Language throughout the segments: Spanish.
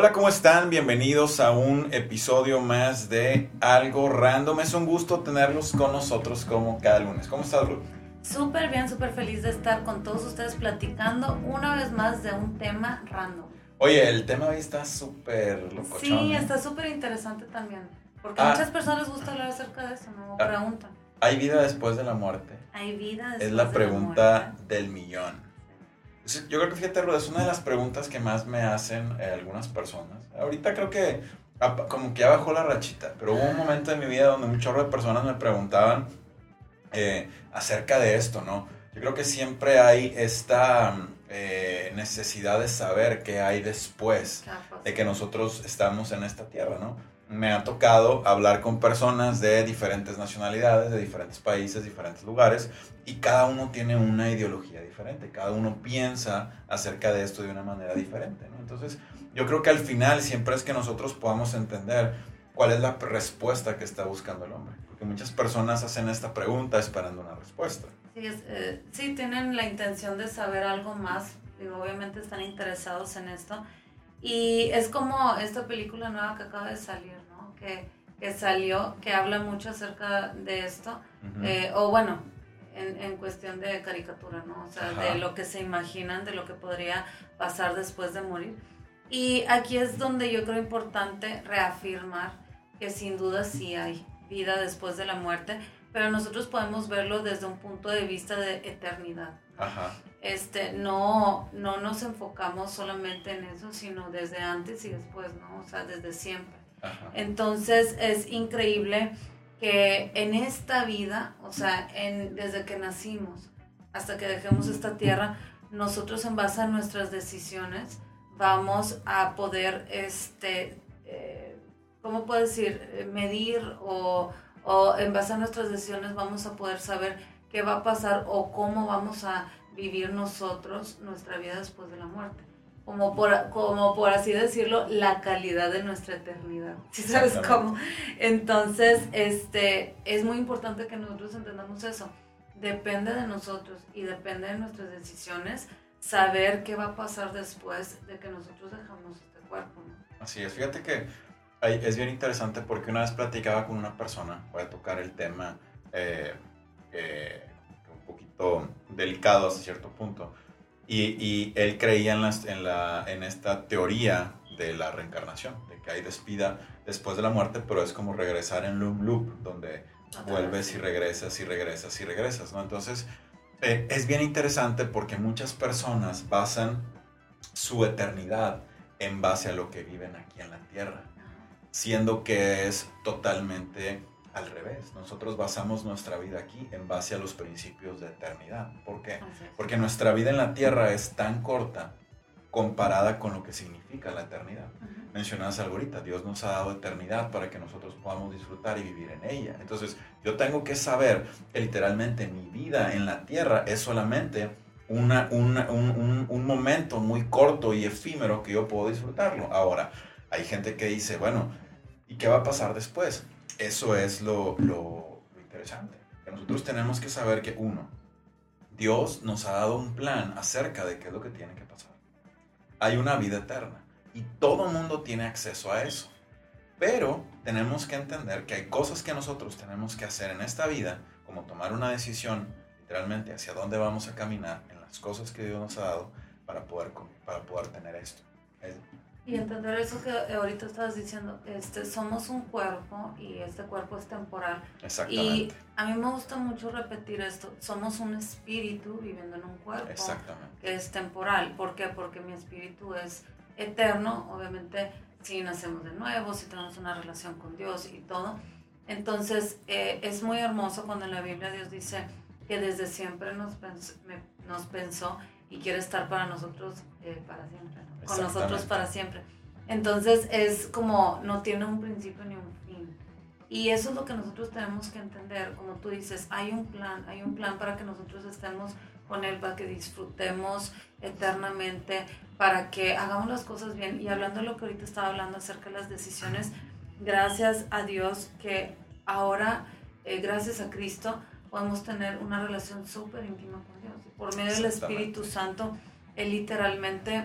Hola, ¿cómo están? Bienvenidos a un episodio más de Algo Random. Es un gusto tenerlos con nosotros como cada lunes. ¿Cómo estás, Ruth? Súper bien, súper feliz de estar con todos ustedes platicando una vez más de un tema random. Oye, el tema hoy está súper locochón. Sí, ¿eh? está súper interesante también. Porque a Ah. muchas personas les gusta hablar acerca de eso, ¿no? Ah. Preguntan. ¿Hay vida después de la muerte? ¿Hay vida después Es la de pregunta muerte? del millón. Yo creo que, fíjate, Ruth, es una de las preguntas que más me hacen eh, algunas personas. Ahorita creo que como que ya bajó la rachita, pero hubo un momento en mi vida donde un chorro de personas me preguntaban eh, acerca de esto, ¿no? Yo creo que siempre hay esta eh, necesidad de saber qué hay después de que nosotros estamos en esta tierra, ¿no? Me ha tocado hablar con personas de diferentes nacionalidades, de diferentes países, diferentes lugares, y cada uno tiene una ideología diferente, cada uno piensa acerca de esto de una manera diferente. Entonces, yo creo que al final siempre es que nosotros podamos entender cuál es la respuesta que está buscando el hombre, porque muchas personas hacen esta pregunta esperando una respuesta. Sí, eh, tienen la intención de saber algo más. Digo, obviamente están interesados en esto. Y es como esta película nueva que acaba de salir. Que, que salió, que habla mucho acerca de esto. Ujú. Eh, o bueno, en, en cuestión de caricatura, ¿no? O sea, Ajá. de lo que se imaginan, de lo que podría pasar después de morir. Y aquí es donde yo creo importante reafirmar que sin duda sí hay vida después de la muerte, pero nosotros podemos verlo desde un punto de vista de eternidad. Ajá. Este, no, no nos enfocamos solamente en eso, sino desde antes y después, ¿no? O sea, desde siempre. Entonces es increíble que en esta vida, o sea, en, desde que nacimos hasta que dejemos esta tierra, nosotros en base a nuestras decisiones vamos a poder, este, eh, ¿cómo puedo decir? Eh, Medir o, o en base a nuestras decisiones vamos a poder saber qué va a pasar o cómo vamos a vivir nosotros nuestra vida después de la muerte como por, como por así decirlo, la calidad de nuestra eternidad. ¿Sí sabes cómo? Entonces, este, es muy importante que nosotros entendamos eso. Depende de nosotros y depende de nuestras decisiones saber qué va a pasar después de que nosotros dejamos este cuerpo. ¿no? Así es, fíjate que hay- es bien interesante porque una vez platicaba con una persona, voy a tocar el tema eh, eh, un poquito delicado hasta cierto punto, y, y él creía en, las- en, la, en esta teoría de la reencarnación, de que hay despida después de la muerte, pero es como regresar en un loop, donde vuelves y regresas y regresas y regresas, ¿no? Entonces, eh, es bien interesante porque muchas personas basan su eternidad en base a lo que viven aquí en la tierra, siendo que es totalmente al revés. Nosotros basamos nuestra vida aquí en base a los principios de eternidad. ¿Por qué? Porque nuestra vida en la tierra es tan corta comparada con lo que significa la eternidad. Ujú. Mencionabas algo ahorita, Dios nos ha dado eternidad para que nosotros podamos disfrutar y vivir en ella. Entonces, yo tengo que saber que literalmente mi vida en la tierra es solamente una, una- un, un- un momento muy corto y efímero que yo puedo disfrutarlo. Ahora, hay gente que dice, bueno, ¿y qué va a pasar después? Eso es lo, lo- interesante. Que nosotros tenemos que saber que, uno, Dios nos ha dado un plan acerca de qué es lo que tiene que pasar. Hay una vida eterna y todo mundo tiene acceso a eso. Pero tenemos que entender que hay cosas que nosotros tenemos que hacer en esta vida, como tomar una decisión literalmente hacia dónde vamos a caminar en las cosas que Dios nos ha dado para poder, para poder tener esto. Y entender eso que ahorita estabas diciendo, este, somos un cuerpo y este cuerpo es temporal. Y Exactamente. a mí me gusta mucho repetir esto, somos un espíritu viviendo en un cuerpo Exactamente. que es temporal. ¿Por qué? Porque mi espíritu es eterno, obviamente si nacemos de nuevo, si tenemos una relación con Dios y todo. Entonces eh, es muy hermoso cuando en la Biblia Dios dice que desde siempre nos, me- nos pensó y quiere estar para nosotros eh, para siempre, con nosotros para siempre. Entonces es como no tiene un principio ni un fin. Y eso es lo que nosotros tenemos que entender, como tú dices, hay un plan, hay un plan para que nosotros estemos con Él, para que disfrutemos eternamente, para que hagamos las cosas bien. Y hablando de lo que ahorita estaba hablando acerca de las decisiones, gracias a Dios que ahora, eh, gracias a Cristo, podemos tener una relación súper íntima con Dios. Por medio del Espíritu Santo, Él literalmente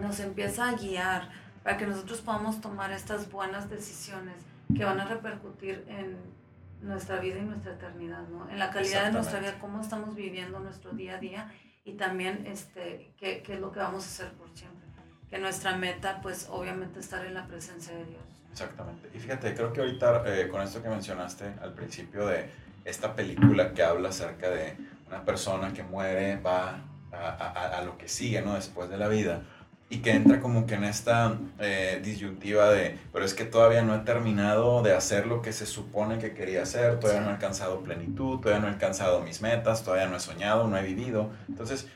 nos empieza a guiar para que nosotros podamos tomar estas buenas decisiones que van a repercutir en nuestra vida y nuestra eternidad, ¿no? En la calidad de nuestra vida, cómo estamos viviendo nuestro día a día y también este, qué, qué es lo que vamos a hacer por siempre. Que nuestra meta, pues obviamente estar en la presencia de Dios. Exactamente. Y fíjate, creo que ahorita eh, con esto que mencionaste al principio de esta película que habla acerca de una persona que muere, va a, a, a lo que sigue, ¿no? Después de la vida y que entra como que en esta eh, disyuntiva de, pero es que todavía no he terminado de hacer lo que se supone que quería hacer, todavía no he alcanzado plenitud, todavía no he alcanzado mis metas, todavía no he soñado, no he vivido. Entonces,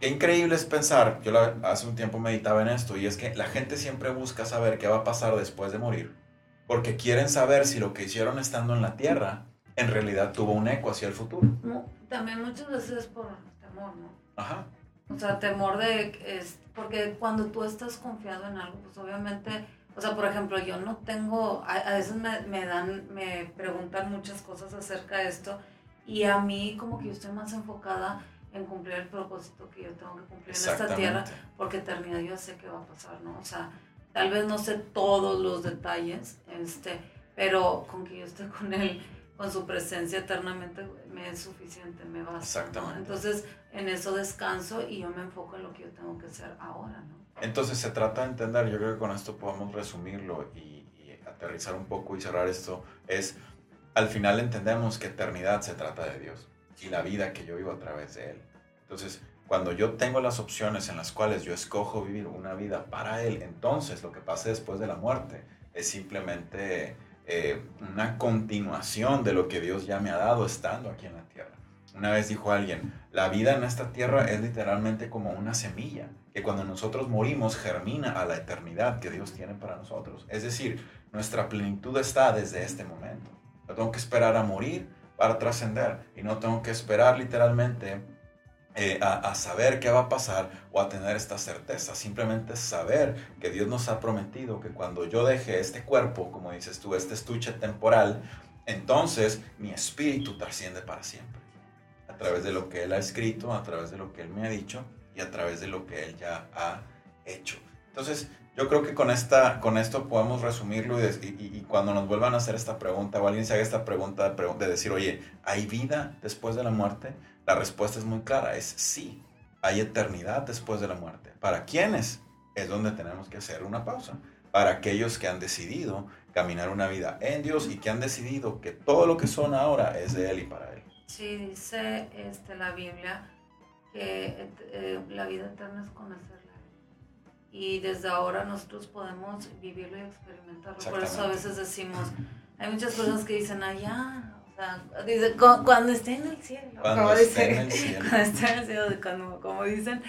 qué increíble es pensar, yo hace un tiempo meditaba en esto, y es que la gente siempre busca saber qué va a pasar después de morir, porque quieren saber si lo que hicieron estando en la tierra en realidad tuvo un eco hacia el futuro. También muchas veces es por temor, ¿no? Ajá. O sea, temor de, es, porque cuando tú estás confiado en algo, pues obviamente, o sea, por ejemplo, yo no tengo, a, veces me, me, dan, me preguntan muchas cosas acerca de esto y a mí como que yo estoy más enfocada en cumplir el propósito que yo tengo que cumplir en esta tierra, porque eternidad yo sé qué va a pasar, ¿no? O sea, tal vez no sé todos los detalles, este, pero con que yo esté con él con su presencia eternamente me es suficiente, me basta. Exactamente. Entonces, en eso descanso y yo me enfoco en lo que yo tengo que hacer ahora, ¿no? Entonces, se trata de entender, yo creo que con esto podemos resumirlo y, aterrizar un poco y cerrar esto, es, al final entendemos que eternidad se trata de Dios y la vida que yo vivo a través de Él. Entonces, cuando yo tengo las opciones en las cuales yo escojo vivir una vida para Él, entonces lo que pase después de la muerte es simplemente eh, una continuación de lo que Dios ya me ha dado estando aquí en la tierra. Una vez dijo alguien, la vida en esta tierra es literalmente como una semilla, que cuando nosotros morimos germina a la eternidad que Dios tiene para nosotros. Es decir, nuestra plenitud está desde este momento. No tengo que esperar a morir para trascender y no tengo que esperar literalmente eh, a, saber qué va a pasar o a tener esta certeza. Simplemente saber que Dios nos ha prometido que cuando yo deje este cuerpo, como dices tú, este estuche temporal, entonces mi espíritu trasciende para siempre. A través de lo que Él ha escrito, a través de lo que Él me ha dicho y a través de lo que Él ya ha hecho. Entonces, yo creo que con, esta, con esto podemos resumirlo y, cuando nos vuelvan a hacer esta pregunta o alguien se haga esta pregunta de decir, oye, ¿hay vida después de la muerte? La respuesta es muy clara, es sí. Hay eternidad después de la muerte. ¿Para quiénes? Es donde tenemos que hacer una pausa. Para aquellos que han decidido caminar una vida en Dios y que han decidido que todo lo que son ahora es de Él y para Él. Sí, dice este, la Biblia que eh, la vida eterna es conocerla. Y desde ahora nosotros podemos vivirlo y experimentarlo. Por eso a veces decimos, hay muchas cosas que dicen allá, dice, cuando esté en el cielo. Cuando esté en el cielo. Cuando esté en el cielo, como dicen.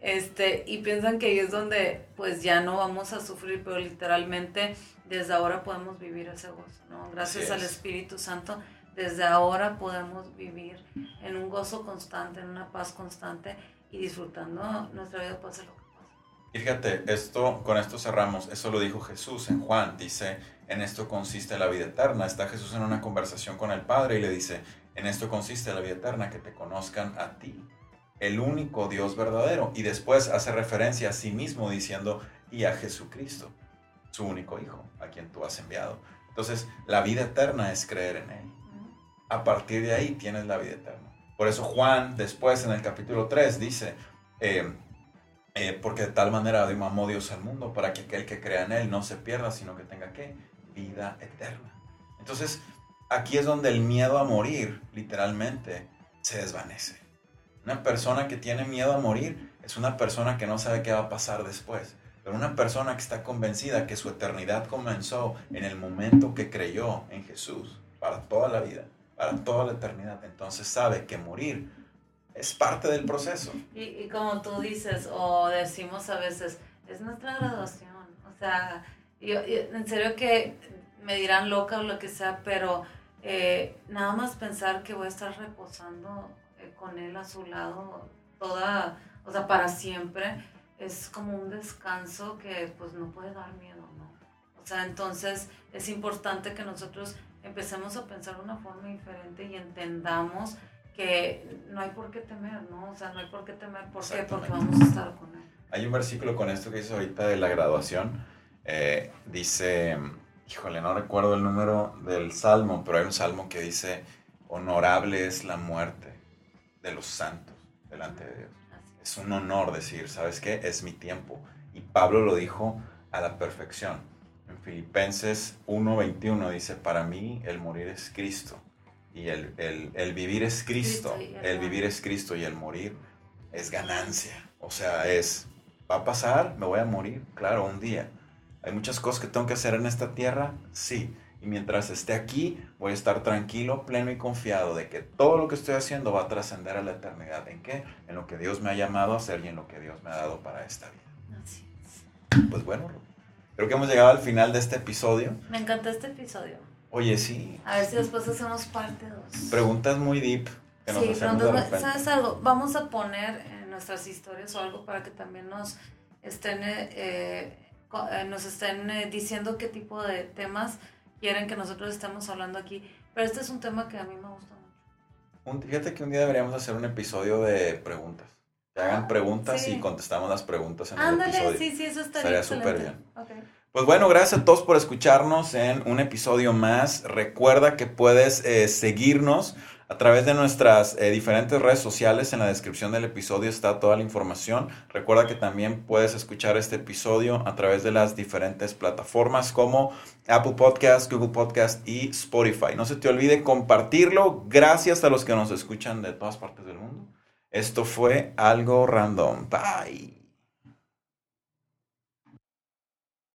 Este, y piensan que ahí es donde pues ya no vamos a sufrir, pero literalmente desde ahora podemos vivir ese gozo, ¿no? Gracias al Espíritu Santo, desde ahora podemos vivir en un gozo constante, en una paz constante y disfrutando nuestra vida pase lo que pase. Fíjate, esto, con esto cerramos, eso lo dijo Jesús en Juan, dice, en esto consiste la vida eterna. Está Jesús en una conversación con el Padre y le dice, en esto consiste la vida eterna, que te conozcan a ti, el único Dios verdadero. Y después hace referencia a sí mismo diciendo, y a Jesucristo, su único Hijo, a quien tú has enviado. Entonces, la vida eterna es creer en Él. A partir de ahí tienes la vida eterna. Por eso Juan, después en el capítulo 3, dice, eh, eh, porque de tal manera amó Dios al mundo, para que aquel que crea en Él no se pierda, sino que tenga que vida eterna. Entonces, aquí es donde el miedo a morir, literalmente, se desvanece. Una persona que tiene miedo a morir es una persona que no sabe qué va a pasar después. Pero una persona que está convencida que su eternidad comenzó en el momento que creyó en Jesús para toda la vida, para toda la eternidad, entonces sabe que morir es parte del proceso. Y, y como tú dices, o decimos a veces, es nuestra graduación. O sea, yo, en serio que me dirán loca o lo que sea, pero eh, nada más pensar que voy a estar reposando eh, con él a su lado toda, o sea, para siempre, es como un descanso que pues no puede dar miedo, ¿no? O sea, entonces es importante que nosotros empecemos a pensar de una forma diferente y entendamos que no hay por qué temer, ¿no? O sea, no hay por qué temer, ¿por qué? Porque vamos a estar con Él. Hay un versículo con esto que dice ahorita de la graduación, eh, dice, híjole, no recuerdo el número del salmo, pero hay un salmo que dice, honorable es la muerte de los santos delante de Dios. Es un honor decir, ¿sabes qué? Es mi tiempo. Y Pablo lo dijo a la perfección. En Filipenses 1:21 dice, para mí el morir es Cristo y el, el, vivir es Cristo, el vivir es Cristo y el morir es ganancia. O sea, es, va a pasar, me voy a morir, claro, un día. Hay muchas cosas que tengo que hacer en esta tierra, sí. Y mientras esté aquí, voy a estar tranquilo, pleno y confiado de que todo lo que estoy haciendo va a trascender a la eternidad. ¿En qué? En lo que Dios me ha llamado a hacer y en lo que Dios me ha dado para esta vida. Así es. Pues bueno, creo que hemos llegado al final de este episodio. Me encantó este episodio. Oye, sí. A ver si después hacemos parte 2. Preguntas muy deep que nos sí, hacemos ¿sabes algo? Vamos a poner en nuestras historias o algo para que también nos estén, eh, eh, nos estén eh, diciendo qué tipo de temas quieren que nosotros estemos hablando aquí. Pero este es un tema que a mí me gusta mucho. fíjate que un día deberíamos hacer un episodio de preguntas. Que hagan ah, preguntas y contestamos las preguntas en el episodio. sí, sí, eso estaría súper bien. Okay. Pues bueno, gracias a todos por escucharnos en un episodio más. Recuerda que puedes eh, seguirnos a través de nuestras eh, diferentes redes sociales. En la descripción del episodio está toda la información. Recuerda que también puedes escuchar este episodio a través de las diferentes plataformas como Apple Podcast, Google Podcast y Spotify. No se te olvide compartirlo. Gracias a los que nos escuchan de todas partes del mundo. Esto fue algo random. Bye.